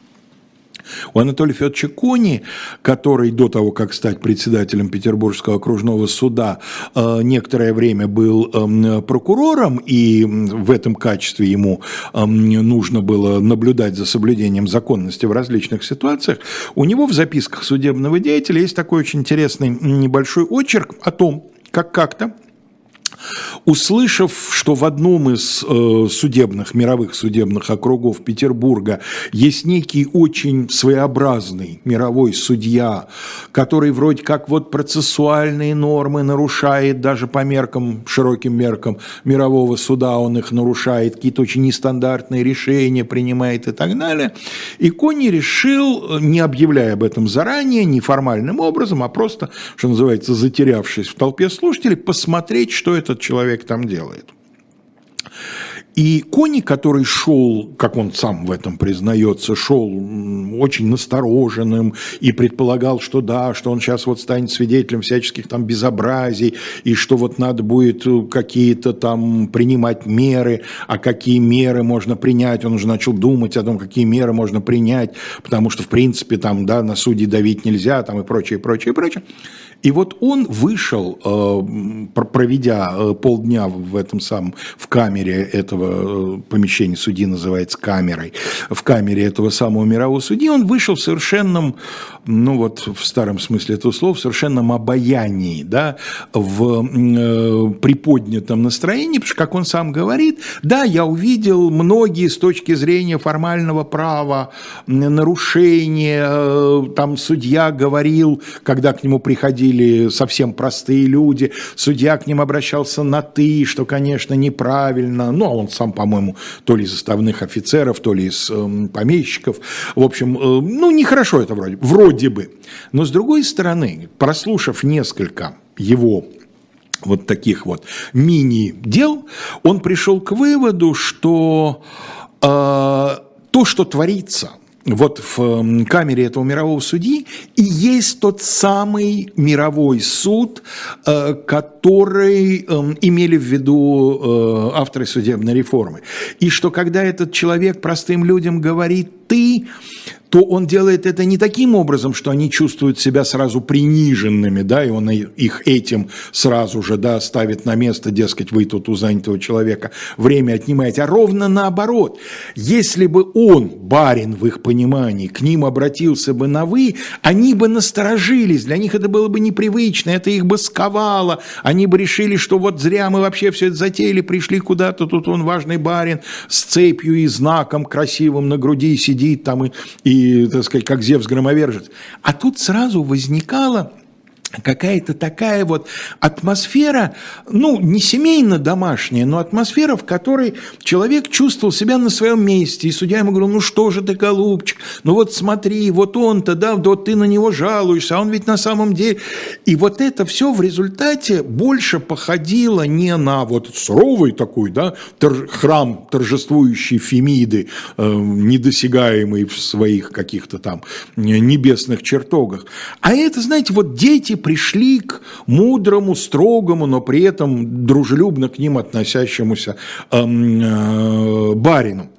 У Анатолия Федоровича Кони, который до того, как стать председателем Петербургского окружного суда, э, некоторое время был эм, прокурором, и в этом качестве ему эм, нужно было наблюдать за соблюдением законности в различных ситуациях, у него в записках судебного деятеля есть такой очень интересный небольшой очерк о том, как как-то Услышав, что в одном из э, судебных, мировых судебных округов Петербурга есть некий очень своеобразный мировой судья, который вроде как вот процессуальные нормы нарушает, даже по меркам, широким меркам мирового суда он их нарушает, какие-то очень нестандартные решения принимает и так далее. И Кони решил, не объявляя об этом заранее, неформальным образом, а просто, что называется, затерявшись в толпе слушателей, посмотреть, что этот человек там делает. И Кони, который шел, как он сам в этом признается, шел очень настороженным и предполагал, что да, что он сейчас вот станет свидетелем всяческих там безобразий, и что вот надо будет какие-то там принимать меры, а какие меры можно принять, он уже начал думать о том, какие меры можно принять, потому что, в принципе, там, да, на судей давить нельзя, там и прочее, прочее, прочее. И вот он вышел, э, проведя э, полдня в этом самом, в камере этого э, помещения, судьи называется камерой, в камере этого самого мирового судьи, он вышел в совершенном, ну вот в старом смысле этого слова, в совершенном обаянии, да, в приподнятом настроении, потому что, как он сам говорит, да, я увидел многие с точки зрения формального права нарушения, там судья говорил, когда к нему приходили приходили совсем простые люди, судья к ним обращался на «ты», что, конечно, неправильно, ну, а он сам, по-моему, то ли из заставных офицеров, то ли из э, помещиков, в общем, э, ну, нехорошо это вроде, вроде бы. Но, с другой стороны, прослушав несколько его вот таких вот мини-дел, он пришел к выводу, что э, то, что творится – вот в камере этого мирового судьи и есть тот самый мировой суд, э, который эм, имели в виду э, авторы судебной реформы. И что когда этот человек простым людям говорит «ты», то он делает это не таким образом, что они чувствуют себя сразу приниженными, да, и он их этим сразу же, да, ставит на место, дескать, вы тут у занятого человека время отнимаете, а ровно наоборот. Если бы он, барин в их понимании, к ним обратился бы на «вы», они бы насторожились, для них это было бы непривычно, это их бы сковало, они бы решили, что вот зря мы вообще все это затеяли, пришли куда-то, тут он важный барин с цепью и знаком красивым на груди сидит там и, и так сказать, как Зевс громовержец. А тут сразу возникало какая-то такая вот атмосфера, ну, не семейно-домашняя, но атмосфера, в которой человек чувствовал себя на своем месте, и судья ему говорил, ну что же ты, голубчик, ну вот смотри, вот он-то, да, вот ты на него жалуешься, а он ведь на самом деле... И вот это все в результате больше походило не на вот суровый такой, да, тор... храм торжествующий Фемиды, э, недосягаемый в своих каких-то там небесных чертогах, а это, знаете, вот дети пришли к мудрому, строгому, но при этом дружелюбно к ним относящемуся эм, э, барину.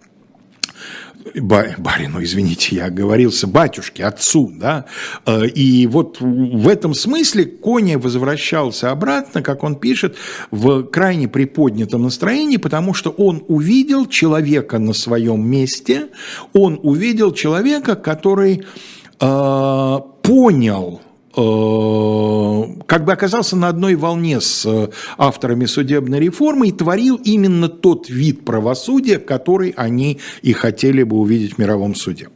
Барину, извините, я оговорился, батюшке, отцу, да, э, и вот в этом смысле Коня возвращался обратно, как он пишет, в крайне приподнятом настроении, потому что он увидел человека на своем месте, он увидел человека, который э, понял, как бы оказался на одной волне с э, авторами судебной реформы и творил именно тот вид правосудия, который они и хотели бы увидеть в мировом суде.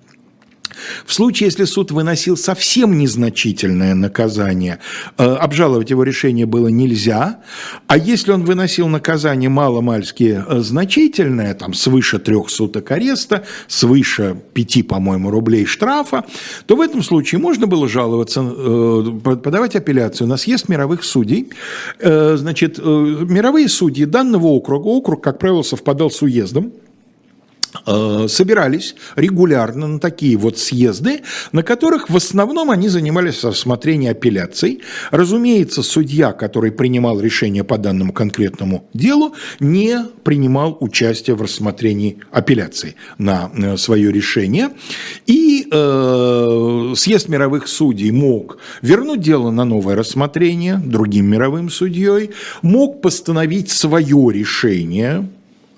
В случае, если суд выносил совсем незначительное наказание, э, обжаловать его решение было нельзя, а если он выносил наказание маломальски э, значительное, там свыше трех суток ареста, свыше пяти, по-моему, рублей штрафа, то в этом случае можно было жаловаться, э, подавать апелляцию на съезд мировых судей. Значит, мировые судьи данного округа, округ, как правило, совпадал с уездом, собирались регулярно на такие вот съезды, на которых в основном они занимались рассмотрением апелляций. Разумеется, судья, который принимал решение по данному конкретному делу, не принимал участие в рассмотрении апелляций на э, свое решение. И э, съезд мировых судей мог вернуть дело на новое рассмотрение другим мировым судьей, мог постановить свое решение,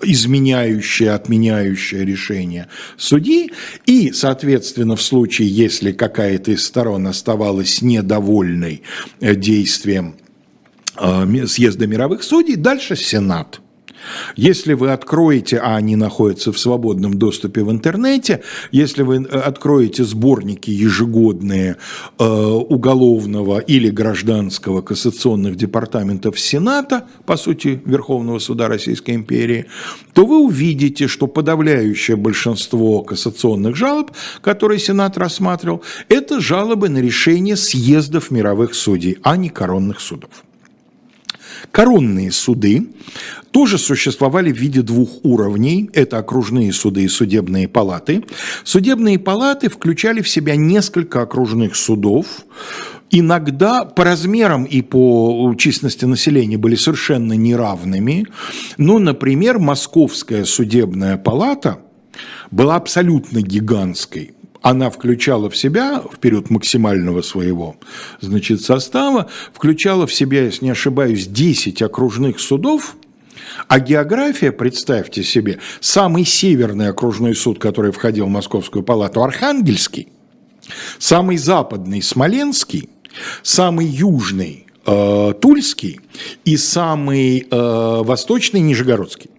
изменяющее, отменяющее решение судьи, и, соответственно, в случае, если какая-то из сторон оставалась недовольной э, действием съезда мировых судей, дальше Сенат – если вы откроете, а они находятся в свободном доступе в интернете, если вы э, откроете сборники ежегодные э, уголовного или гражданского кассационных департаментов Сената, по сути, Верховного суда Российской империи, то вы увидите, что подавляющее большинство кассационных жалоб, которые Сенат рассматривал, это жалобы на решение съездов мировых судей, а не коронных судов. Коронные суды тоже существовали в виде двух уровней. Это окружные суды и судебные палаты. Судебные палаты включали в себя несколько окружных судов, иногда по размерам и по численности населения были совершенно неравными. Ну, например, Московская судебная палата была абсолютно гигантской она включала в себя, в период максимального своего значит, состава, включала в себя, если не ошибаюсь, 10 окружных судов, а география, представьте себе, самый северный окружной суд, который входил в Московскую палату, Архангельский, самый западный Смоленский, самый южный э, Тульский и самый э, восточный Нижегородский.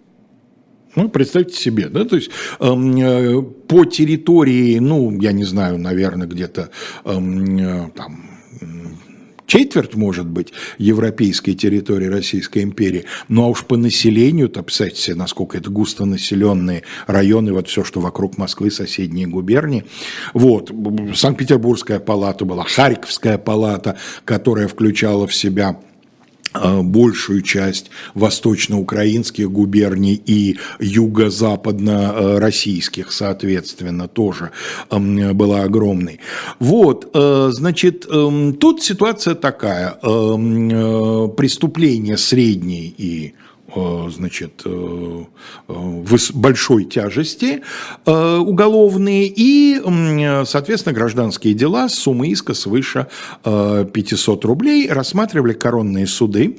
Ну, представьте себе, да, то есть эм, э, по территории, ну, я не знаю, наверное, где-то э, э, там четверть, может быть, европейской территории Российской империи, ну а уж по населению, то представьте себе, насколько это густонаселенные районы, вот все, что вокруг Москвы, соседние губернии. Вот, Санкт-Петербургская палата была, Харьковская палата, которая включала в себя большую часть восточноукраинских губерний и юго-западно-российских, соответственно, тоже была огромной. Вот, э, значит, эм, тут ситуация такая. Эм, э, преступления средней и значит, э, э, большой тяжести уголовные и, соответственно, гражданские дела с суммой иска свыше 500 рублей рассматривали коронные суды.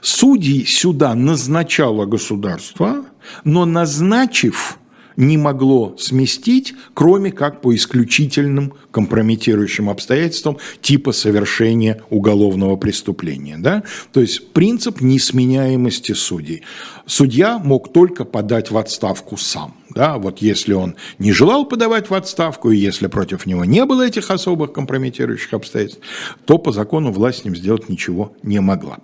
Судей сюда назначало государство, но назначив не могло сместить, кроме как по исключительным компрометирующим обстоятельствам типа совершения уголовного преступления. Да? То есть принцип несменяемости судей. Судья мог только подать в отставку сам. Да, вот если он не желал подавать в отставку, и если против него не было этих особых компрометирующих обстоятельств, то по закону власть с ним сделать ничего не могла.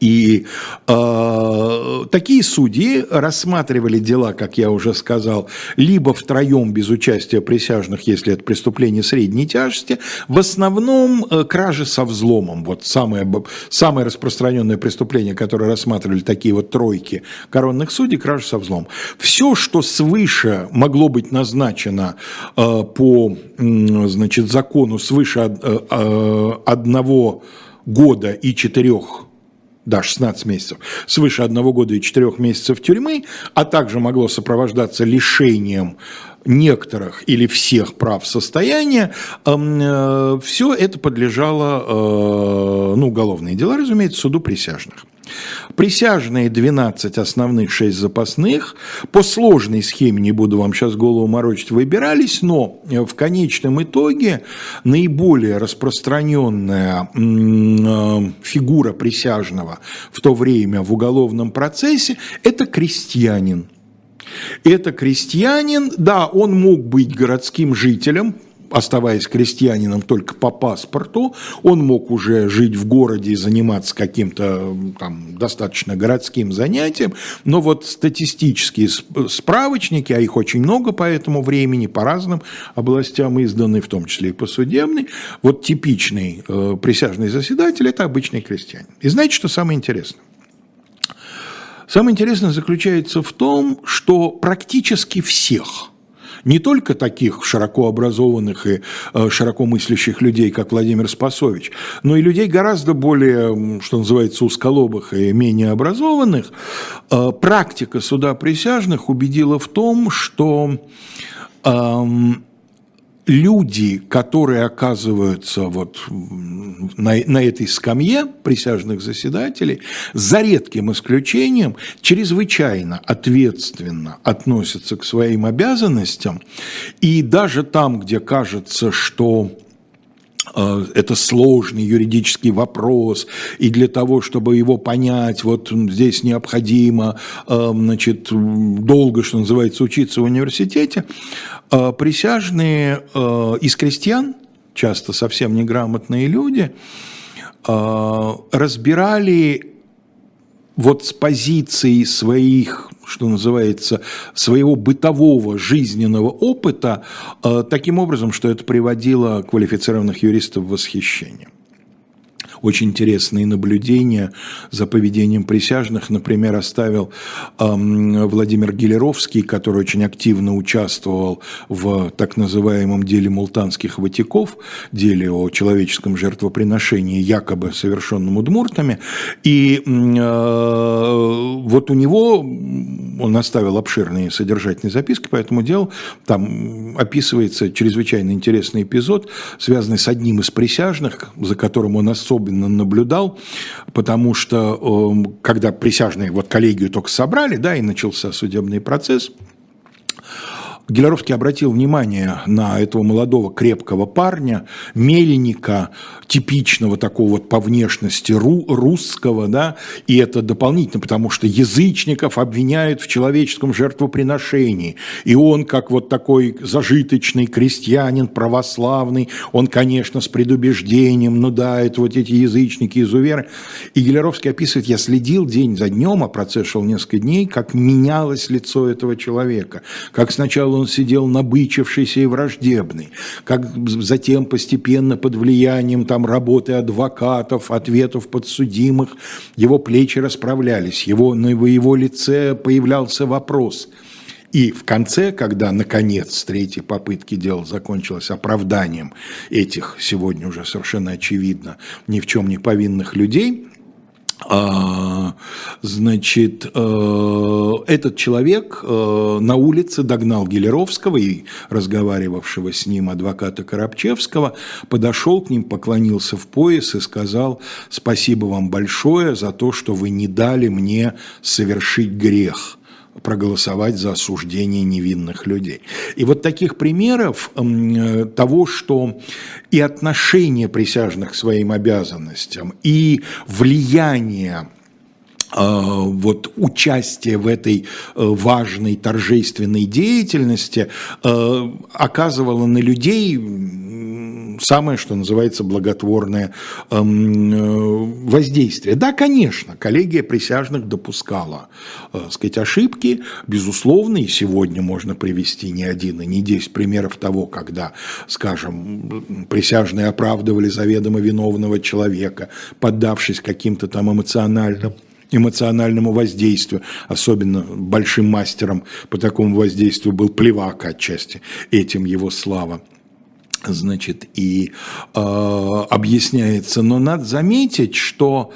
И э, такие судьи рассматривали дела, как я уже сказал, либо втроем без участия присяжных, если это преступление средней тяжести, в основном э, кражи со взломом. Вот самое, самое распространенное преступление, которое рассматривали такие вот тройки коронных судей, кражи со взломом. Все, что свыше могло быть назначено э, по значит, закону свыше э, э, одного года и четырех да, 16 месяцев, свыше одного года и четырех месяцев тюрьмы, а также могло сопровождаться лишением некоторых или всех прав состояния, э, все это подлежало, э, ну, уголовные дела, разумеется, суду присяжных. Присяжные 12 основных, 6 запасных. По сложной схеме, не буду вам сейчас голову морочить, выбирались, но в конечном итоге наиболее распространенная э, фигура присяжного в то время в уголовном процессе – это крестьянин. Это крестьянин, да, он мог быть городским жителем, оставаясь крестьянином только по паспорту, он мог уже жить в городе и заниматься каким-то там достаточно городским занятием, но вот статистические справочники, а их очень много по этому времени, по разным областям изданы, в том числе и по судебной, вот типичный э, присяжный заседатель – это обычный крестьянин. И знаете, что самое интересное? Самое интересное заключается в том, что практически всех – не только таких широко образованных и э, широко мыслящих людей, как Владимир Спасович, но и людей гораздо более, что называется, узколобых и менее образованных, э, практика суда присяжных убедила в том, что эм, люди, которые оказываются вот на, на этой скамье присяжных заседателей, за редким исключением, чрезвычайно ответственно относятся к своим обязанностям, и даже там, где кажется, что это сложный юридический вопрос, и для того, чтобы его понять, вот здесь необходимо, э, значит, долго, что называется, учиться в университете, э, присяжные из крестьян, часто совсем неграмотные люди, разбирали вот с позиции своих, что называется, своего бытового жизненного опыта, э, таким образом, что это приводило квалифицированных юристов в восхищение очень интересные наблюдения за поведением присяжных. Например, оставил эм, Владимир Гелеровский, который очень активно участвовал в так называемом деле мултанских ватиков, деле о человеческом жертвоприношении, якобы совершенном удмуртами. И э, вот у него, он оставил обширные содержательные записки по этому делу, там описывается чрезвычайно интересный эпизод, связанный с одним из присяжных, за которым он особо особенно наблюдал, потому что эм, когда присяжные вот коллегию только собрали, да, и начался судебный процесс – Гелеровский обратил внимание на этого молодого крепкого парня, мельника, типичного такого вот по внешности ру, русского, да, и это дополнительно, потому что язычников обвиняют в человеческом жертвоприношении, и он, как вот такой зажиточный крестьянин, православный, он, конечно, с предубеждением, ну да, это вот эти язычники, изуверы, и Гелеровский описывает, я следил день за днем, а процесс шел несколько дней, как менялось лицо этого человека, как сначала он сидел набычившийся и враждебный, как затем постепенно под влиянием там работы адвокатов, ответов подсудимых, его плечи расправлялись, его, на его лице появлялся вопрос – и в конце, когда, наконец, третьей попытки дело закончилось оправданием этих, сегодня уже совершенно очевидно, ни в чем не повинных людей, значит, э, этот человек э, на улице догнал Гелеровского и разговаривавшего с ним адвоката Коробчевского, подошел к ним, поклонился в пояс и сказал «Спасибо вам большое за то, что вы не дали мне совершить грех» проголосовать за осуждение невинных людей. И вот таких примеров э, того, что и отношение присяжных к своим обязанностям, и влияние вот участие в этой э, важной торжественной деятельности оказывало на людей самое, что называется, благотворное эм, э, воздействие. Да, конечно, коллегия присяжных допускала, э, сказать, ошибки, безусловно, и сегодня можно привести не один и не десять примеров того, когда, скажем, присяжные оправдывали заведомо виновного человека, поддавшись каким-то там эмоциональным эмоциональному воздействию. Особенно большим мастером по такому воздействию был Плевак отчасти, этим его слава значит, и э, объясняется. Но надо заметить, что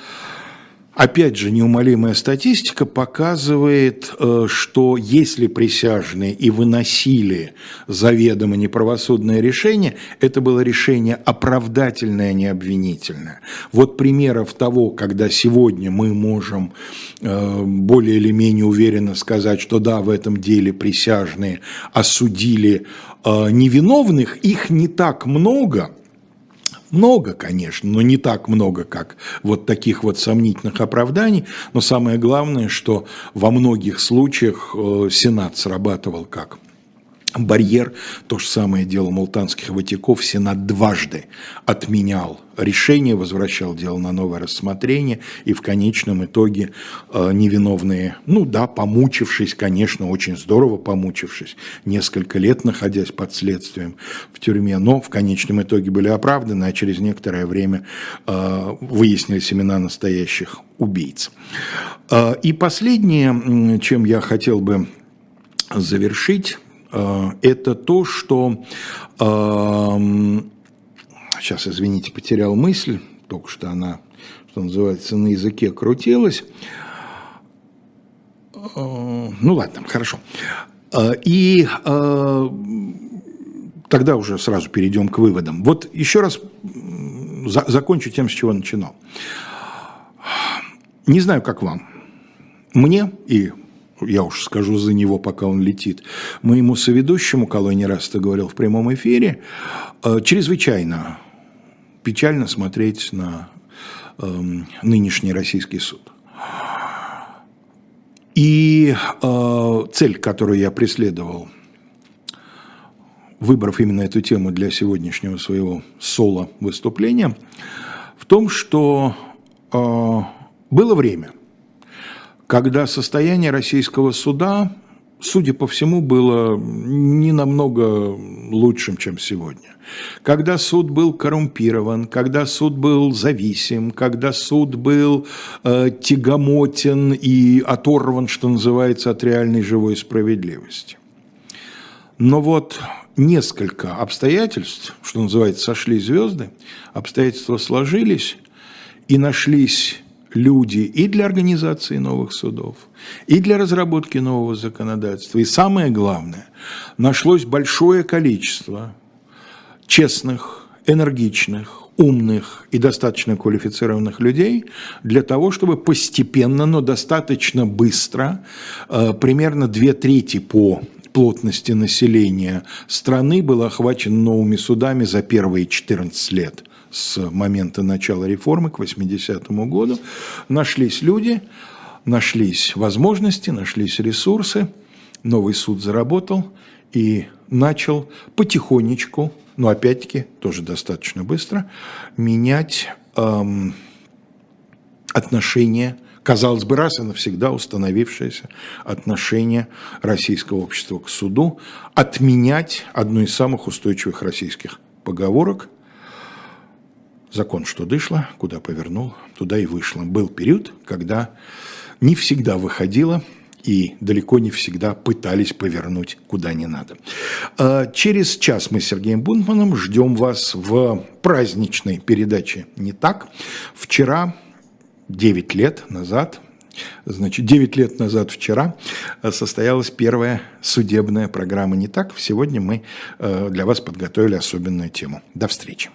Опять же, неумолимая статистика показывает, э, что если присяжные и выносили заведомо неправосудное решение, это было решение оправдательное, а не обвинительное. Вот примеров того, когда сегодня мы можем э, более или менее уверенно сказать, что да, в этом деле присяжные осудили э, невиновных, их не так много – много, конечно, но не так много, как вот таких вот сомнительных оправданий. Но самое главное, что во многих случаях э, Сенат срабатывал как барьер. То же самое дело мултанских ватиков. Сенат дважды отменял решение, возвращал дело на новое рассмотрение, и в конечном итоге э, невиновные, ну да, помучившись, конечно, очень здорово помучившись, несколько лет находясь под следствием в тюрьме, но в конечном итоге были оправданы, а через некоторое время э, выяснились имена настоящих убийц. Э, и последнее, чем я хотел бы завершить, это то, что... Эм, сейчас, извините, потерял мысль, только что она, что называется, на языке крутилась. Э, ну ладно, хорошо. Э, и тогда уже сразу перейдем к выводам. Вот еще раз закончу тем, с чего начинал. Не знаю, как вам. Мне и я уж скажу за него, пока он летит, моему соведущему, Колой не раз это говорил в прямом эфире, э, чрезвычайно печально смотреть на э, нынешний российский суд. И э, цель, которую я преследовал, выбрав именно эту тему для сегодняшнего своего соло-выступления, в том, что э, было время, когда состояние российского суда судя по всему, было не намного лучшим, чем сегодня. Когда суд был коррумпирован, когда суд был зависим, когда суд был э, тягомотен и оторван, что называется, от реальной живой справедливости. Но вот несколько обстоятельств, что называется, сошли звезды, обстоятельства сложились, и нашлись люди и для организации новых судов, и для разработки нового законодательства. И самое главное, нашлось большое количество честных, энергичных, умных и достаточно квалифицированных людей для того, чтобы постепенно, но достаточно быстро, э, примерно две трети по плотности населения страны было охвачено новыми судами за первые 14 лет – с момента начала реформы к 80-му году, нашлись люди, нашлись возможности, нашлись ресурсы, новый суд заработал и начал потихонечку, но опять-таки тоже достаточно быстро, менять эм, отношения казалось бы, раз и навсегда установившееся отношение российского общества к суду, отменять одну из самых устойчивых российских поговорок – закон, что дышло, куда повернул, туда и вышло. Был период, когда не всегда выходило и далеко не всегда пытались повернуть куда не надо. А, через час мы с Сергеем Бунтманом ждем вас в праздничной передаче «Не так». Вчера, 9 лет назад, Значит, 9 лет назад вчера состоялась первая судебная программа «Не так». Сегодня мы э, для вас подготовили особенную тему. До встречи.